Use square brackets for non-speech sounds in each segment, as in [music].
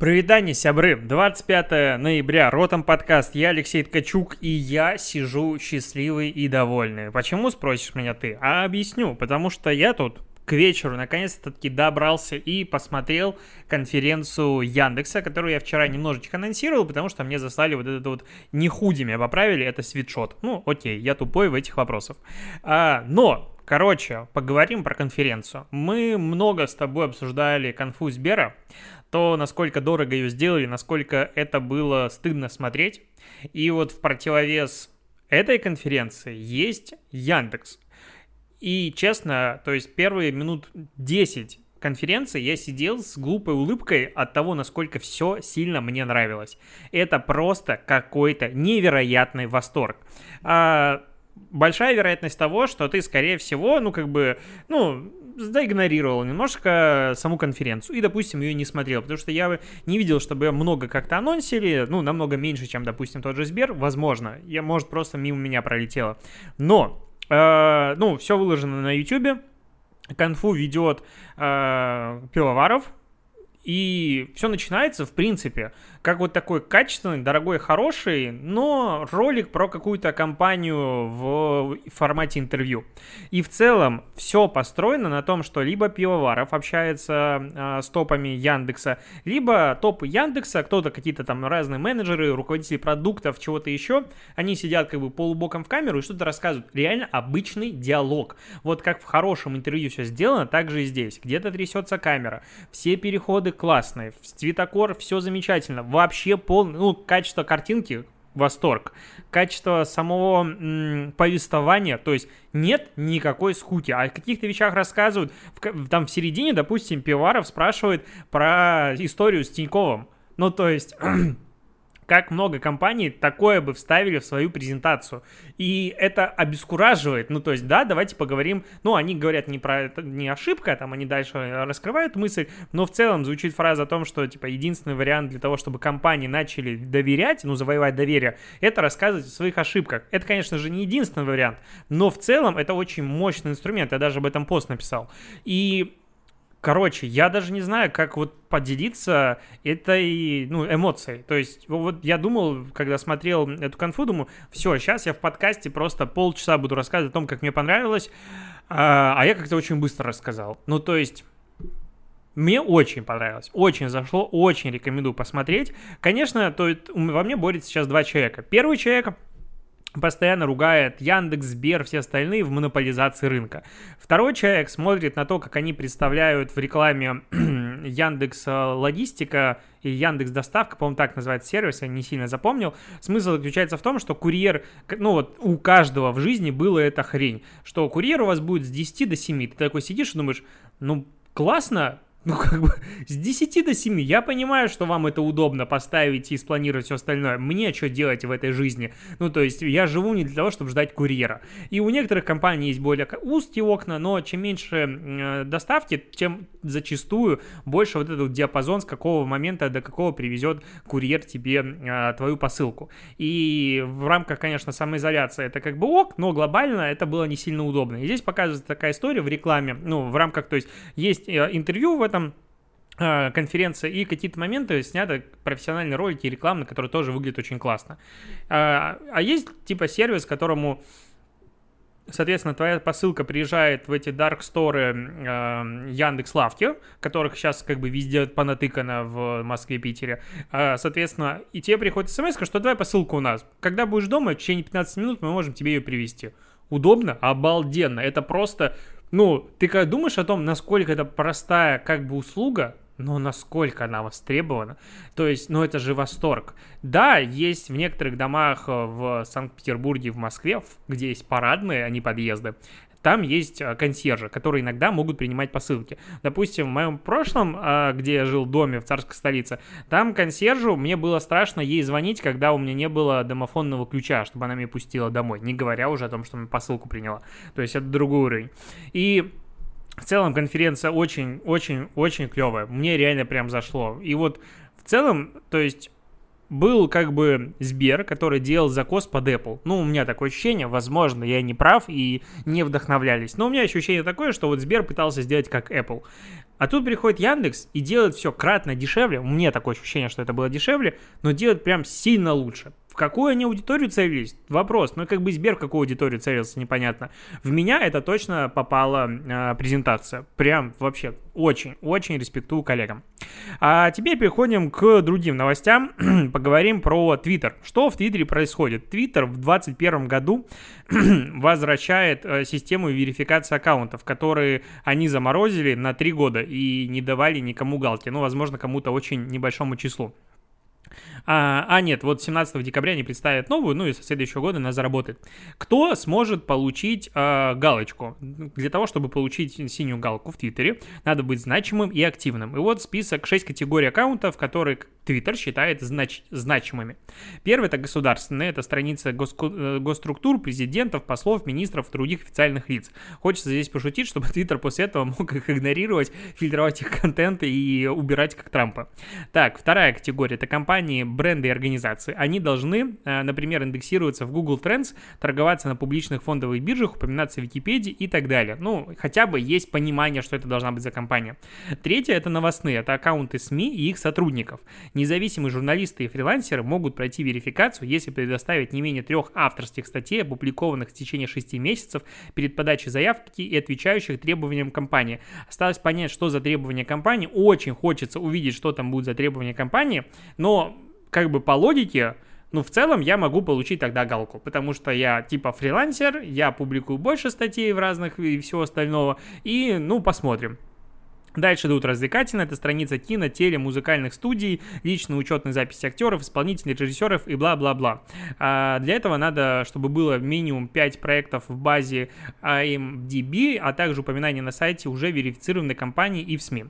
Привитание, сябры! 25 ноября, Ротом подкаст, я Алексей Ткачук, и я сижу счастливый и довольный. Почему, спросишь меня ты? А объясню, потому что я тут к вечеру наконец-таки добрался и посмотрел конференцию Яндекса, которую я вчера немножечко анонсировал, потому что мне заслали вот этот вот не худи меня поправили, это свитшот. Ну, окей, я тупой в этих вопросах. А, но Короче, поговорим про конференцию. Мы много с тобой обсуждали конфу Сбера, то, насколько дорого ее сделали, насколько это было стыдно смотреть. И вот в противовес этой конференции есть Яндекс. И честно, то есть первые минут 10 конференции я сидел с глупой улыбкой от того, насколько все сильно мне нравилось. Это просто какой-то невероятный восторг. А, большая вероятность того, что ты, скорее всего, ну, как бы, ну, заигнорировал немножко саму конференцию и, допустим, ее не смотрел, потому что я не видел, чтобы много как-то анонсили, ну, намного меньше, чем, допустим, тот же Сбер, возможно, я, может, просто мимо меня пролетело. Но, э, ну, все выложено на YouTube, конфу ведет э, Пивоваров, и все начинается, в принципе, как вот такой качественный, дорогой, хороший, но ролик про какую-то компанию в формате интервью. И в целом все построено на том, что либо Пивоваров общается э, с топами Яндекса, либо топы Яндекса, кто-то какие-то там разные менеджеры, руководители продуктов, чего-то еще, они сидят как бы полубоком в камеру и что-то рассказывают. Реально обычный диалог. Вот как в хорошем интервью все сделано, так же и здесь. Где-то трясется камера, все переходы классные, цветокор, все замечательно вообще полный, ну, качество картинки восторг. Качество самого м, повествования, то есть нет никакой скуки. О каких-то вещах рассказывают. В, там в середине, допустим, Пиваров спрашивает про историю с Тиньковым. Ну, то есть [clears throat] как много компаний такое бы вставили в свою презентацию. И это обескураживает. Ну, то есть, да, давайте поговорим. Ну, они говорят не про это, не ошибка, там они дальше раскрывают мысль, но в целом звучит фраза о том, что, типа, единственный вариант для того, чтобы компании начали доверять, ну, завоевать доверие, это рассказывать о своих ошибках. Это, конечно же, не единственный вариант, но в целом это очень мощный инструмент. Я даже об этом пост написал. И Короче, я даже не знаю, как вот поделиться этой, ну, эмоцией. То есть, вот я думал, когда смотрел эту конфу, думаю, все, сейчас я в подкасте просто полчаса буду рассказывать о том, как мне понравилось, а, а я как-то очень быстро рассказал. Ну, то есть... Мне очень понравилось, очень зашло, очень рекомендую посмотреть. Конечно, то во мне борется сейчас два человека. Первый человек постоянно ругает Яндекс, Сбер, все остальные в монополизации рынка. Второй человек смотрит на то, как они представляют в рекламе [clears throat] Яндекс э, Логистика и Яндекс Доставка, по-моему, так называется сервис, я не сильно запомнил. Смысл заключается в том, что курьер, ну вот у каждого в жизни было эта хрень, что курьер у вас будет с 10 до 7. Ты такой сидишь и думаешь, ну классно, ну, как бы, с 10 до 7. Я понимаю, что вам это удобно поставить и спланировать все остальное. Мне что делать в этой жизни? Ну, то есть, я живу не для того, чтобы ждать курьера. И у некоторых компаний есть более узкие окна, но чем меньше э, доставки, тем зачастую больше вот этот диапазон, с какого момента до какого привезет курьер тебе э, твою посылку. И в рамках, конечно, самоизоляции это как бы ок, но глобально это было не сильно удобно. И здесь показывается такая история в рекламе, ну, в рамках, то есть, есть э, интервью в этом а, конференция и какие-то моменты сняты профессиональные ролики и рекламные, которые тоже выглядят очень классно. А, а есть типа сервис, которому Соответственно, твоя посылка приезжает в эти dark store э, Яндекс Лавки, которых сейчас как бы везде понатыкано в Москве, Питере. Э, соответственно, и тебе приходит смс, что твоя посылка у нас. Когда будешь дома, в течение 15 минут мы можем тебе ее привезти. Удобно? Обалденно. Это просто ну, ты когда думаешь о том, насколько это простая как бы услуга, но насколько она востребована. То есть, ну это же восторг. Да, есть в некоторых домах э, в Санкт-Петербурге, в Москве, где есть парадные, а не подъезды, там есть э, консьержи, которые иногда могут принимать посылки. Допустим, в моем прошлом, э, где я жил в доме в царской столице, там консьержу мне было страшно ей звонить, когда у меня не было домофонного ключа, чтобы она меня пустила домой, не говоря уже о том, что мне посылку приняла. То есть это другой уровень. И в целом конференция очень-очень-очень клевая. Мне реально прям зашло. И вот в целом, то есть был как бы Сбер, который делал закос под Apple. Ну, у меня такое ощущение, возможно, я не прав и не вдохновлялись. Но у меня ощущение такое, что вот Сбер пытался сделать как Apple. А тут приходит Яндекс и делает все кратно дешевле. У меня такое ощущение, что это было дешевле, но делает прям сильно лучше. В какую они аудиторию целились? Вопрос. Ну, как бы Сбер в какую аудиторию целился, непонятно. В меня это точно попала э, презентация. Прям вообще очень-очень респектую коллегам. А теперь переходим к другим новостям. [clears throat] Поговорим про Твиттер. Что в Твиттере происходит? Твиттер в 2021 году [clears throat] возвращает э, систему верификации аккаунтов, которые они заморозили на 3 года и не давали никому галки. Ну, возможно, кому-то очень небольшому числу. А, а нет, вот 17 декабря они представят новую, ну и со следующего года она заработает. Кто сможет получить а, галочку? Для того, чтобы получить синюю галку в Твиттере, надо быть значимым и активным. И вот список 6 категорий аккаунтов, которые Твиттер считает знач значимыми. Первый это государственные, это страница госку э, госструктур, президентов, послов, министров, других официальных лиц. Хочется здесь пошутить, чтобы Твиттер после этого мог их игнорировать, фильтровать их контент и убирать как Трампа. Так, вторая категория это компании, бренды и организации. Они должны, э, например, индексироваться в Google Trends, торговаться на публичных фондовых биржах, упоминаться в Википедии и так далее. Ну, хотя бы есть понимание, что это должна быть за компания. Третье это новостные, это аккаунты СМИ и их сотрудников. Независимые журналисты и фрилансеры могут пройти верификацию, если предоставить не менее трех авторских статей, опубликованных в течение шести месяцев перед подачей заявки и отвечающих требованиям компании. Осталось понять, что за требования компании. Очень хочется увидеть, что там будет за требования компании, но как бы по логике, ну, в целом я могу получить тогда галку, потому что я типа фрилансер, я публикую больше статей в разных и всего остального, и, ну, посмотрим. Дальше идут развлекательные, это страница кино, теле, музыкальных студий, личные учетные записи актеров, исполнителей, режиссеров и бла-бла-бла. А для этого надо, чтобы было минимум 5 проектов в базе IMDb, а также упоминание на сайте уже верифицированной компании и в СМИ.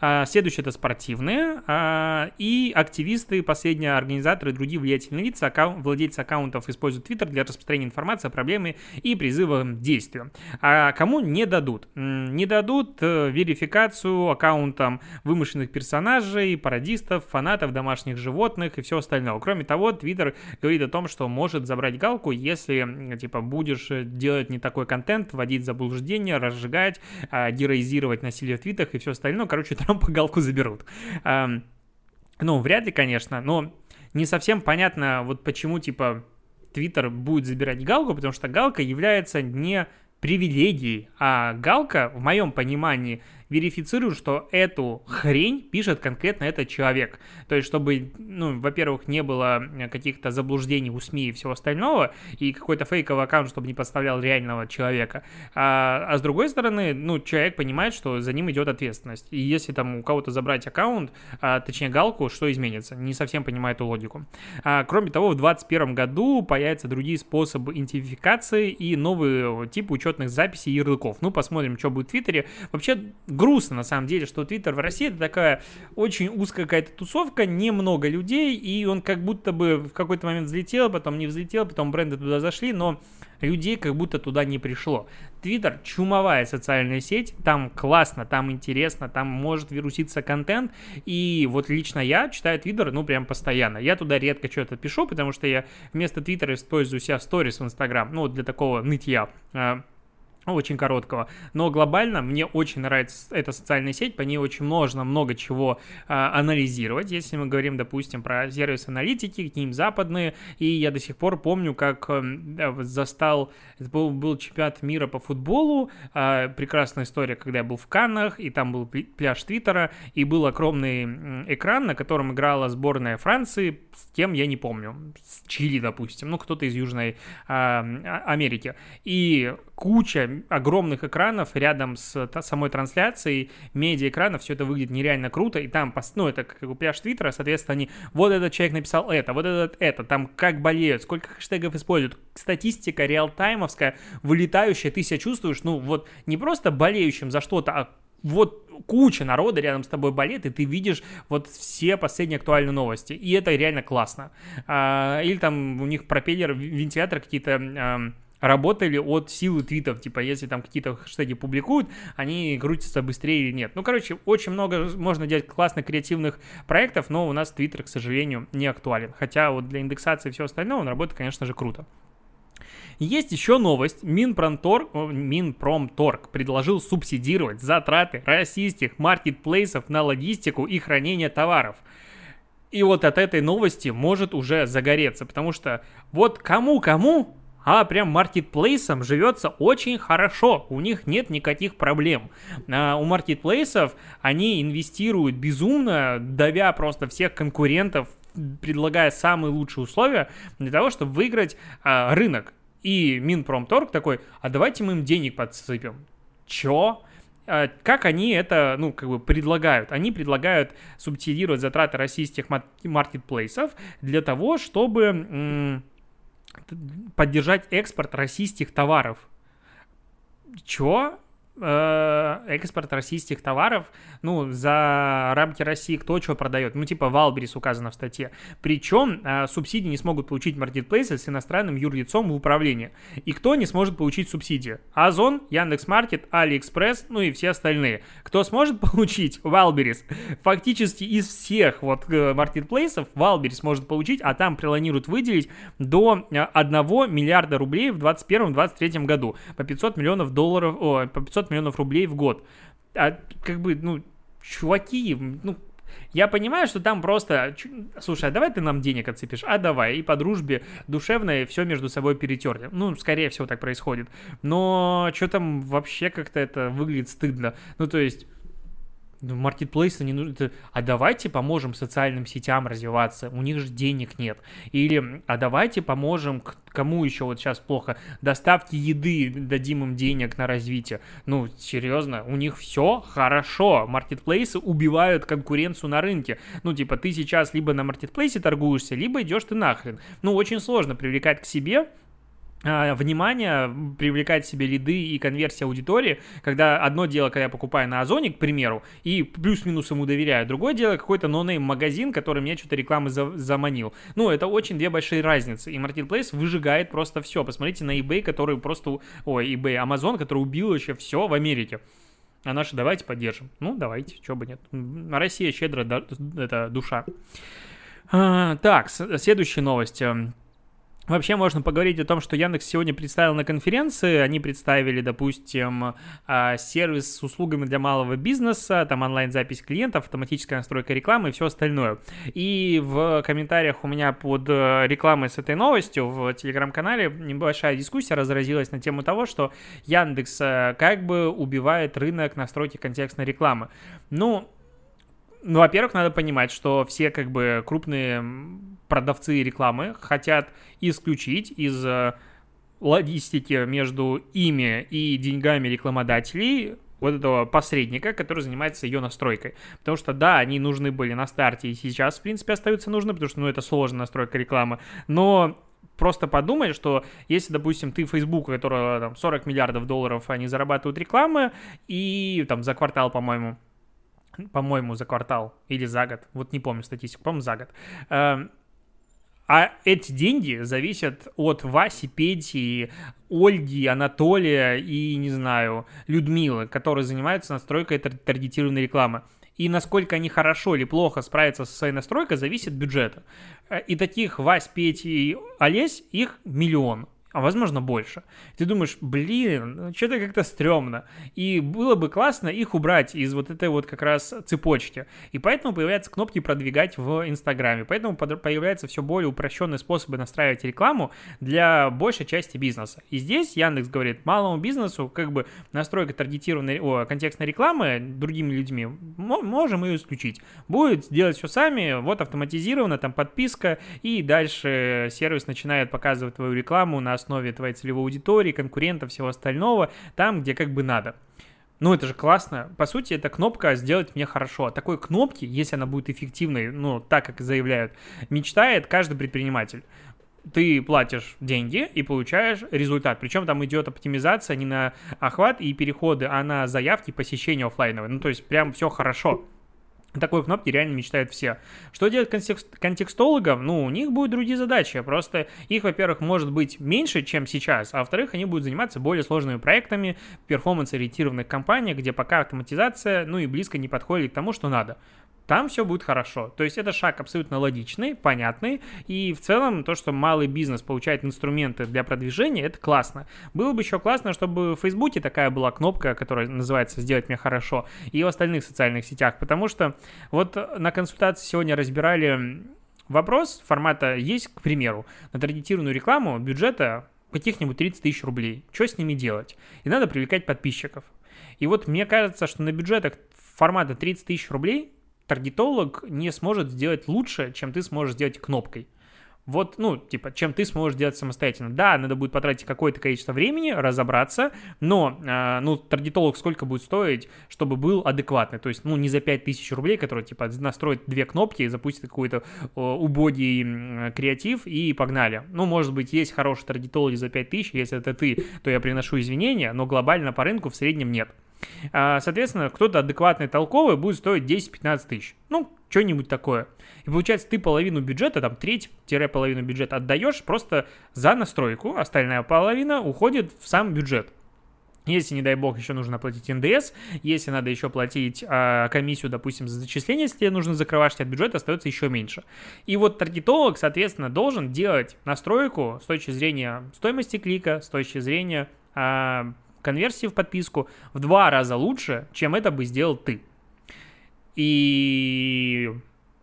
А следующее это спортивные а, и активисты, последние организаторы другие влиятельные лица, аккаунт, владельцы аккаунтов используют Twitter для распространения информации о проблеме и призыва к действию. А кому не дадут? Не дадут э, верификацию информацию аккаунтам вымышленных персонажей, пародистов, фанатов домашних животных и все остальное. Кроме того, Твиттер говорит о том, что может забрать галку, если, типа, будешь делать не такой контент, вводить заблуждения, разжигать, а, героизировать насилие в твитах и все остальное. Короче, [laughs] Трампа галку заберут. Ну, вряд ли, конечно, но не совсем понятно, вот почему, типа, Твиттер будет забирать галку, потому что галка является не привилегией, а галка, в моем понимании, верифицируют, что эту хрень пишет конкретно этот человек. То есть, чтобы, ну, во-первых, не было каких-то заблуждений у СМИ и всего остального, и какой-то фейковый аккаунт, чтобы не подставлял реального человека. А, а с другой стороны, ну, человек понимает, что за ним идет ответственность. И если там у кого-то забрать аккаунт, а, точнее галку, что изменится? Не совсем понимаю эту логику. А, кроме того, в 2021 году появятся другие способы идентификации и новые типы учетных записей и ярлыков. Ну, посмотрим, что будет в Твиттере. Вообще, грустно, на самом деле, что Твиттер в России это такая очень узкая какая-то тусовка, немного людей, и он как будто бы в какой-то момент взлетел, потом не взлетел, потом бренды туда зашли, но людей как будто туда не пришло. Твиттер чумовая социальная сеть, там классно, там интересно, там может вируситься контент, и вот лично я читаю Твиттер, ну, прям постоянно. Я туда редко что-то пишу, потому что я вместо Твиттера использую себя сторис в Инстаграм, ну, для такого нытья а, очень короткого. Но глобально мне очень нравится эта социальная сеть, по ней очень можно много чего а, анализировать, если мы говорим, допустим, про сервис аналитики, к ним западные, и я до сих пор помню, как э, застал, это был, был чемпионат мира по футболу, а, прекрасная история, когда я был в Каннах, и там был пляж Твиттера, и был огромный экран, на котором играла сборная Франции, с кем я не помню, с Чили, допустим, ну, кто-то из Южной а Америки, и куча огромных экранов рядом с самой трансляцией, медиа-экранов, все это выглядит нереально круто, и там, ну, это как у пляж Твиттера, соответственно, они, вот этот человек написал это, вот этот это, там как болеют, сколько хэштегов используют, статистика реалтаймовская, вылетающая, ты себя чувствуешь, ну, вот не просто болеющим за что-то, а вот куча народа рядом с тобой болеет, и ты видишь вот все последние актуальные новости. И это реально классно. А, или там у них пропеллер, вентилятор какие-то... работали от силы твитов, типа, если там какие-то хэштеги публикуют, они крутятся быстрее или нет. Ну, короче, очень много можно делать классных креативных проектов, но у нас твиттер, к сожалению, не актуален. Хотя вот для индексации и всего остального он работает, конечно же, круто. Есть еще новость. Минпромторг, Минпромторг предложил субсидировать затраты российских маркетплейсов на логистику и хранение товаров. И вот от этой новости может уже загореться, потому что вот кому-кому, а прям маркетплейсам живется очень хорошо, у них нет никаких проблем. А у маркетплейсов они инвестируют безумно, давя просто всех конкурентов, предлагая самые лучшие условия для того, чтобы выиграть а, рынок. И Минпромторг такой, а давайте мы им денег подсыпем. Чё? А, как они это, ну, как бы предлагают? Они предлагают субсидировать затраты российских маркетплейсов для того, чтобы поддержать экспорт российских товаров. Чё? Э, экспорт российских товаров, ну, за рамки России кто что продает, ну, типа Wildberries указано в статье. Причем э, субсидии не смогут получить маркетплейсы с иностранным юрлицом в управлении. И кто не сможет получить субсидии? Озон, Яндекс.Маркет, Алиэкспресс, ну и все остальные. Кто сможет [laughs] получить? Wildberries. Фактически из всех вот э, маркетплейсов Валберис может получить, а там планируют выделить до 1 миллиарда рублей в 2021-2023 году по 500 миллионов долларов, о, по 500 миллионов рублей в год. А как бы, ну, чуваки, ну, я понимаю, что там просто, слушай, а давай ты нам денег отсыпешь, а давай, и по дружбе душевной все между собой перетерли. Ну, скорее всего, так происходит. Но что там вообще как-то это выглядит стыдно. Ну, то есть, ну, маркетплейсы не нужны. А давайте поможем социальным сетям развиваться. У них же денег нет. Или, а давайте поможем кому еще вот сейчас плохо. Доставки еды, дадим им денег на развитие. Ну, серьезно, у них все хорошо. Маркетплейсы убивают конкуренцию на рынке. Ну, типа, ты сейчас либо на маркетплейсе торгуешься, либо идешь ты нахрен. Ну, очень сложно привлекать к себе внимание, привлекать себе лиды и конверсия аудитории, когда одно дело, когда я покупаю на Озоне, к примеру, и плюс-минус ему доверяю, другое дело какой-то нонейм магазин, который мне что-то рекламы за заманил. Ну, это очень две большие разницы, и Marketplace выжигает просто все. Посмотрите на eBay, который просто, ой, eBay, Amazon, который убил вообще все в Америке. А наши давайте поддержим. Ну, давайте, чего бы нет. Россия щедро, да, это душа. А, так, следующая новость. Вообще можно поговорить о том, что Яндекс сегодня представил на конференции. Они представили, допустим, а, сервис с услугами для малого бизнеса, там онлайн-запись клиентов, автоматическая настройка рекламы и все остальное. И в комментариях у меня под э, рекламой с этой новостью в телеграм-канале небольшая дискуссия разразилась на тему того, что Яндекс э, как бы убивает рынок настройки контекстной рекламы. Ну, ну, во-первых, надо понимать, что все как бы крупные продавцы рекламы хотят исключить из э, логистики между ими и деньгами рекламодателей вот этого посредника, который занимается ее настройкой. Потому что, да, они нужны были на старте и сейчас, в принципе, остаются нужны, потому что, ну, это сложная настройка рекламы. Но просто подумай, что если, допустим, ты Facebook, которого там 40 миллиардов долларов, они зарабатывают рекламы, и там за квартал, по-моему, [clears throat] по-моему, за квартал или за год, вот не помню статистику, по-моему, за год. Эм, а эти деньги зависят от Васи, Пети, Ольги, Анатолия и, не знаю, Людмилы, которые занимаются настройкой таргетированной рекламы. И насколько они хорошо или плохо справятся со своей настройкой, зависит бюджета. Э, и таких Вась, Пети и Олесь, их миллион а возможно больше. Ты думаешь, блин, что-то как-то стрёмно. И было бы классно их убрать из вот этой вот как раз цепочки. И поэтому появляются кнопки продвигать в Инстаграме. Поэтому появляются все более упрощенные способы настраивать рекламу для большей части бизнеса. И здесь Яндекс говорит, малому бизнесу как бы настройка таргетированной, о, контекстной рекламы другими людьми можем ее исключить. Будет делать все сами, вот автоматизировано, там подписка, и дальше сервис начинает показывать твою рекламу на основе твоей целевой аудитории, конкурентов, всего остального, там, где как бы надо. Ну, это же классно. По сути, это кнопка «Сделать мне хорошо». О такой кнопки, если она будет эффективной, ну, так, как заявляют, мечтает каждый предприниматель ты платишь деньги и получаешь результат. Причем там идет оптимизация не на охват и переходы, а на заявки посещения офлайновые. Ну, то есть прям все хорошо. Такой кнопки реально мечтают все. Что делать контекст, контекстологам? Ну, у них будут другие задачи. Просто их, во-первых, может быть меньше, чем сейчас, а во-вторых, они будут заниматься более сложными проектами, перформанс-ориентированных компаниях, где пока автоматизация, ну и близко не подходит к тому, что надо там все будет хорошо. То есть это шаг абсолютно логичный, понятный, и в целом то, что малый бизнес получает инструменты для продвижения, это классно. Было бы еще классно, чтобы в Фейсбуке такая была кнопка, которая называется «Сделать мне хорошо», и в остальных социальных сетях, потому что вот на консультации сегодня разбирали вопрос формата есть, к примеру, на таргетированную рекламу бюджета каких-нибудь 30 тысяч рублей. Что с ними делать? И надо привлекать подписчиков. И вот мне кажется, что на бюджетах формата 30 тысяч рублей таргетолог не сможет сделать лучше, чем ты сможешь сделать кнопкой. Вот, ну, типа, чем ты сможешь делать самостоятельно. Да, надо будет потратить какое-то количество времени, разобраться, но, э, ну, таргетолог сколько будет стоить, чтобы был адекватный? То есть, ну, не за 5000 рублей, который, типа, настроит две кнопки, запустит какой-то э, убогий э, креатив и погнали. Ну, может быть, есть хороший таргетолог за 5000, если это ты, то я приношу извинения, но глобально по рынку в среднем нет. А, соответственно, кто-то адекватный, толковый будет стоить 10-15 тысяч. Ну, что-нибудь такое. И получается, ты половину бюджета, там треть-половину бюджета отдаешь просто за настройку, остальная половина уходит в сам бюджет. Если, не дай бог, еще нужно платить НДС, если надо еще платить э, комиссию, допустим, за зачисление, если нужно закрывать от бюджета, остается еще меньше. И вот таргетолог, соответственно, должен делать настройку с точки зрения стоимости клика, с точки зрения э, конверсии в подписку в два раза лучше, чем это бы сделал ты. И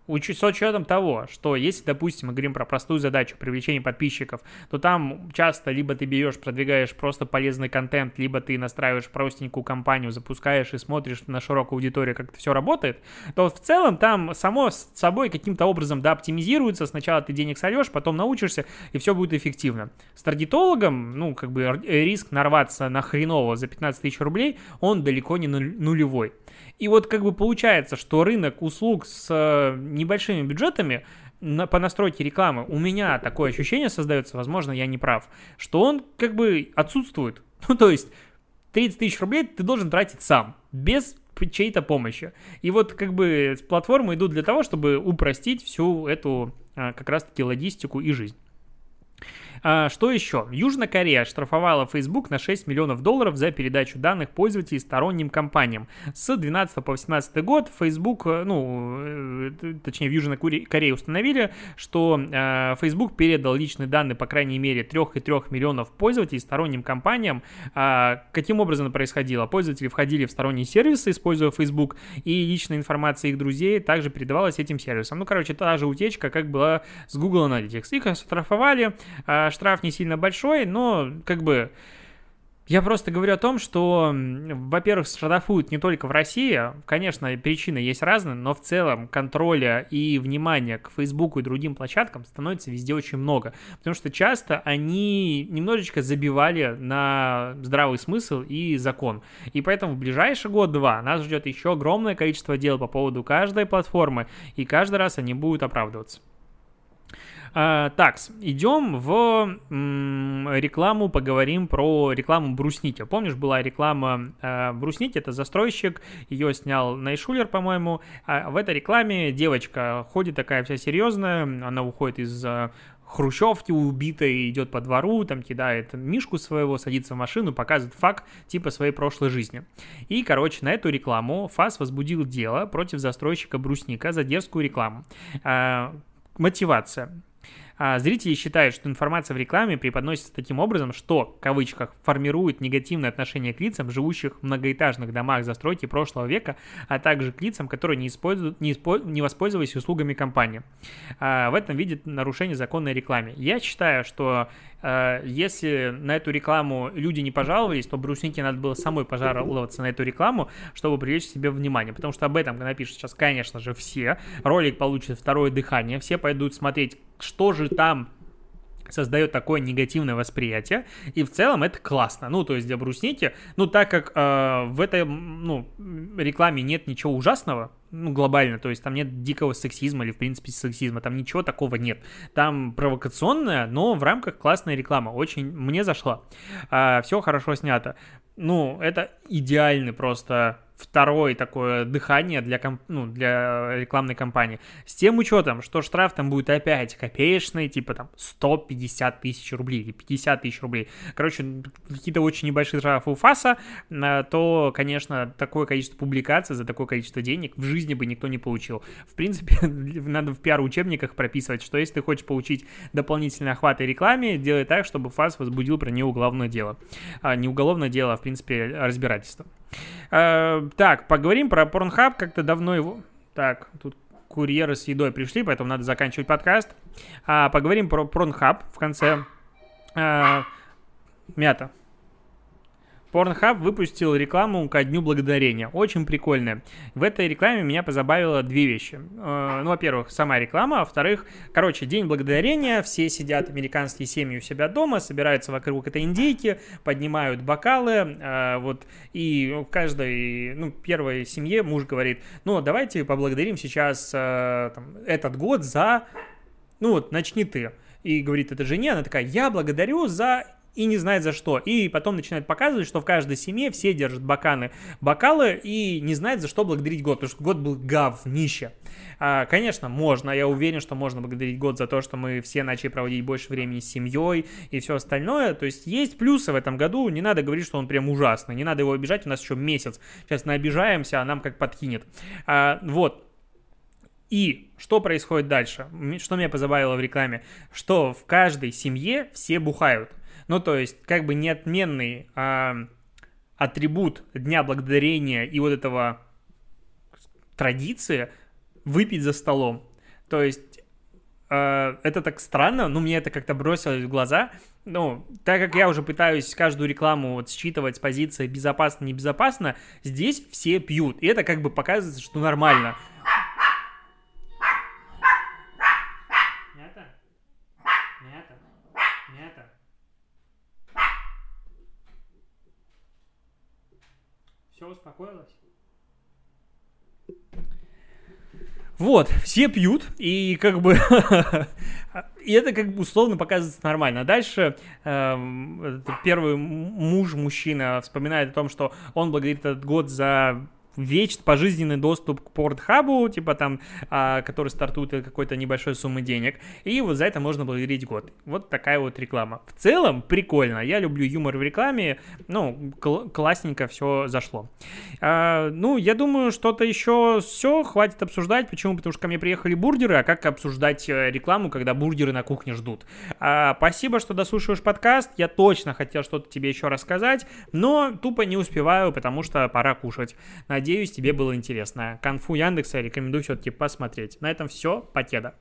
с учетом того, что если, допустим, мы говорим про простую задачу привлечения подписчиков, то там часто либо ты берешь, продвигаешь просто полезный контент, либо ты настраиваешь простенькую компанию, запускаешь и смотришь на широкую аудиторию, как это все работает, то в целом там само с собой каким-то образом да, оптимизируется. Сначала ты денег сольешь, потом научишься, и все будет эффективно. С таргетологом, ну, как бы риск нарваться на хреново за 15 тысяч рублей, он далеко не нулевой. И вот как бы получается, что рынок услуг с э, небольшими бюджетами на, по настройке рекламы, у меня такое ощущение создается, возможно, я не прав, что он как бы отсутствует. [laughs] Ну, то есть 30 тысяч рублей ты должен тратить сам, без чьей-то помощи. И вот как бы платформы идут для того, чтобы упростить всю эту а, как раз-таки логистику и жизнь. А, что еще? Южная Корея штрафовала Facebook на 6 миллионов долларов за передачу данных пользователей сторонним компаниям. С 12 по 18 год Facebook, э, ну, э, точнее в Южной Корее установили, что э, Facebook передал личные данные, по крайней мере, 3,3 миллионов пользователей сторонним компаниям. А, каким образом это происходило? Пользователи входили в сторонние сервисы, используя Facebook, и личная информация их друзей также передавалась этим сервисам. Ну, короче, та же утечка, как была с Google Analytics. Их оштрафовали, а, штраф не сильно большой, но как бы я просто говорю о том, что, во-первых, штрафуют не только в России, конечно, причины есть разные, но в целом контроля и внимания к Фейсбуку и другим площадкам становится везде очень много, потому что часто они немножечко забивали на здравый смысл и закон, и поэтому в ближайший год-два нас ждет еще огромное количество дел по поводу каждой платформы, и каждый раз они будут оправдываться. А, так, идем в рекламу, поговорим про рекламу Бруснити. Помнишь, была реклама э, это застройщик, ее снял Найшулер, по-моему. А в этой рекламе девочка ходит такая вся серьезная, она уходит из хрущевки убитой, идет по двору, там кидает мишку своего, садится в машину, показывает факт типа своей прошлой жизни. И, короче, на эту рекламу ФАС возбудил дело против застройщика Брусника за дерзкую рекламу. Мотивация. А зрители считают, что информация в рекламе преподносится таким образом, что, в кавычках, формирует негативное отношение к лицам, живущих в многоэтажных домах застройки прошлого века, а также к лицам, которые не, используют, не, испо, не воспользовались услугами компании. А, в этом видит нарушение законной рекламе. Я считаю, что а, если на эту рекламу люди не пожаловались, то Бруснике надо было самой пожаловаться на эту рекламу, чтобы привлечь себе внимание, потому что об этом напишут сейчас, конечно же, все. Ролик получит второе дыхание, все пойдут смотреть, что же там создает такое негативное восприятие, и в целом это классно. Ну, то есть для брусники, ну, так как э, в этой, ну, рекламе нет ничего ужасного, ну, глобально, то есть там нет дикого сексизма или, в принципе, сексизма, там ничего такого нет. Там провокационная, но в рамках классная реклама, очень мне зашла. А, все хорошо снято. Ну, это идеальный просто второе такое дыхание для, комп, ну, для рекламной кампании. С тем учетом, что штраф там будет опять копеечный, типа там 150 тысяч рублей или 50 тысяч рублей. Короче, какие-то очень небольшие штрафы у ФАСа, э, то, конечно, такое количество публикаций за такое количество денег в жизни бы никто не получил. В принципе, [laughs] надо в пиар-учебниках прописывать, что если ты хочешь получить дополнительный охват и рекламе, делай так, чтобы ФАС возбудил про нее уголовное дело. А, не уголовное дело, а, в принципе, разбирательство. А, так, поговорим про Pornhub, как-то давно его... Так, тут курьеры с едой пришли, поэтому надо заканчивать подкаст. А, поговорим про Pornhub в конце. А, мята. Pornhub выпустил рекламу ко Дню Благодарения. Очень прикольная. В этой рекламе меня позабавило две вещи. Э, ну, во-первых, сама реклама, а во-вторых, короче, День Благодарения, все сидят, американские семьи у себя дома, собираются вокруг этой индейки, поднимают бокалы, э, вот, и в каждой, ну, первой семье муж говорит, ну, давайте поблагодарим сейчас э, там, этот год за, ну, вот, начни ты. И говорит это жене, она такая, я благодарю за и не знает за что. И потом начинает показывать, что в каждой семье все держат боканы, бокалы и не знает за что благодарить год, потому что год был говнище. А, конечно, можно, я уверен, что можно благодарить год за то, что мы все начали проводить больше времени с семьей и все остальное. То есть есть плюсы в этом году, не надо говорить, что он прям ужасный, не надо его обижать, у нас еще месяц. Сейчас мы обижаемся, а нам как подкинет. А, вот, и что происходит дальше? Что меня позабавило в рекламе? Что в каждой семье все бухают. Ну, то есть, как бы неотменный а, атрибут Дня Благодарения и вот этого традиции выпить за столом. То есть, э, это так странно, но мне это как-то бросилось в глаза. Ну, так как я уже пытаюсь каждую рекламу вот считывать с позиции безопасно, небезопасно, здесь все пьют. И это как бы показывает, что нормально. Все успокоилось? Вот, все пьют, и как бы... [laughs] и это как бы условно показывается нормально. Дальше э, первый муж, мужчина, вспоминает о том, что он благодарит этот год за вечный пожизненный доступ к портхабу, типа там, а, который стартует от какой-то небольшой суммы денег, и вот за это можно благодарить год. Вот такая вот реклама. В целом прикольно, я люблю юмор в рекламе, ну, кл- классненько все зашло. А, ну, я думаю, что-то еще все, хватит обсуждать, почему? Потому что ко мне приехали бургеры, а как обсуждать э, рекламу, когда бургеры на кухне ждут? А, спасибо, что дослушиваешь подкаст, я точно хотел что-то тебе еще рассказать, но тупо не успеваю, потому что пора кушать. Надеюсь, Надеюсь, тебе было интересно. Конфу Яндекса рекомендую все-таки посмотреть. На этом все. Покеда.